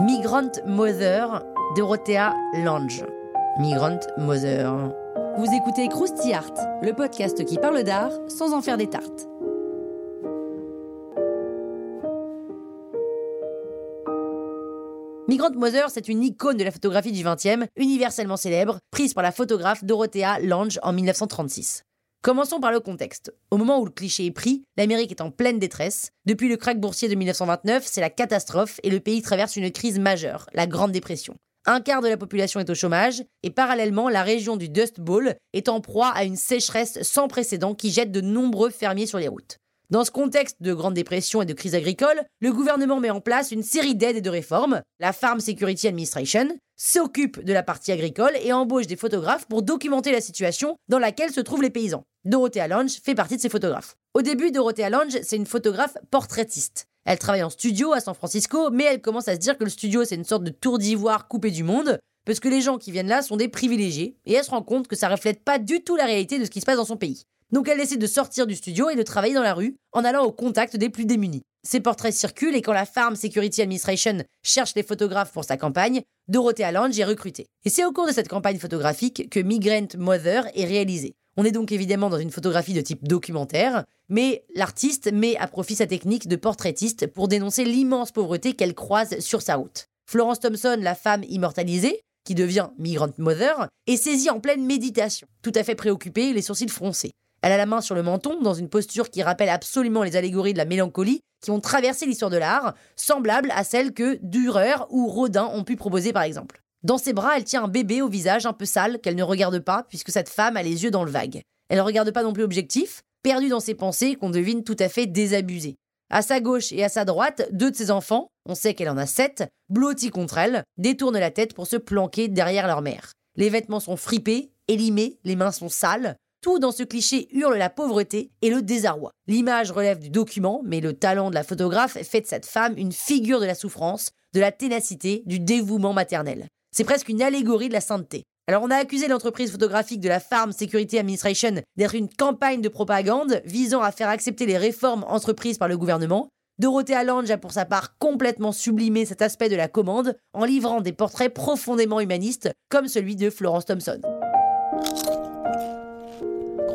Migrant Mother, Dorothea Lange. Migrant Mother. Vous écoutez Krusty Art, le podcast qui parle d'art sans en faire des tartes. Migrant Mother, c'est une icône de la photographie du XXe, universellement célèbre, prise par la photographe Dorothea Lange en 1936. Commençons par le contexte. Au moment où le cliché est pris, l'Amérique est en pleine détresse. Depuis le krach boursier de 1929, c'est la catastrophe et le pays traverse une crise majeure, la Grande Dépression. Un quart de la population est au chômage et parallèlement, la région du Dust Bowl est en proie à une sécheresse sans précédent qui jette de nombreux fermiers sur les routes. Dans ce contexte de grande dépression et de crise agricole, le gouvernement met en place une série d'aides et de réformes. La Farm Security Administration s'occupe de la partie agricole et embauche des photographes pour documenter la situation dans laquelle se trouvent les paysans. Dorothea Lange fait partie de ces photographes. Au début, Dorothea Lange, c'est une photographe portraitiste. Elle travaille en studio à San Francisco, mais elle commence à se dire que le studio, c'est une sorte de tour d'ivoire coupé du monde, parce que les gens qui viennent là sont des privilégiés, et elle se rend compte que ça reflète pas du tout la réalité de ce qui se passe dans son pays. Donc elle décide de sortir du studio et de travailler dans la rue en allant au contact des plus démunis. Ses portraits circulent et quand la Farm Security Administration cherche des photographes pour sa campagne, Dorothea Lange est recrutée. Et c'est au cours de cette campagne photographique que Migrant Mother est réalisée. On est donc évidemment dans une photographie de type documentaire, mais l'artiste met à profit sa technique de portraitiste pour dénoncer l'immense pauvreté qu'elle croise sur sa route. Florence Thompson, la femme immortalisée, qui devient Migrant Mother, est saisie en pleine méditation, tout à fait préoccupée, les sourcils froncés. Elle a la main sur le menton, dans une posture qui rappelle absolument les allégories de la mélancolie qui ont traversé l'histoire de l'art, semblables à celles que Dürer ou Rodin ont pu proposer par exemple. Dans ses bras, elle tient un bébé au visage un peu sale qu'elle ne regarde pas puisque cette femme a les yeux dans le vague. Elle ne regarde pas non plus objectif, perdue dans ses pensées qu'on devine tout à fait désabusées. À sa gauche et à sa droite, deux de ses enfants, on sait qu'elle en a sept, blottis contre elle, détournent la tête pour se planquer derrière leur mère. Les vêtements sont fripés, élimés, les mains sont sales, tout dans ce cliché hurle la pauvreté et le désarroi. L'image relève du document, mais le talent de la photographe fait de cette femme une figure de la souffrance, de la ténacité, du dévouement maternel. C'est presque une allégorie de la sainteté. Alors on a accusé l'entreprise photographique de la Farm Security Administration d'être une campagne de propagande visant à faire accepter les réformes entreprises par le gouvernement. Dorothea Lange a pour sa part complètement sublimé cet aspect de la commande en livrant des portraits profondément humanistes comme celui de Florence Thompson.